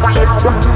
Wow.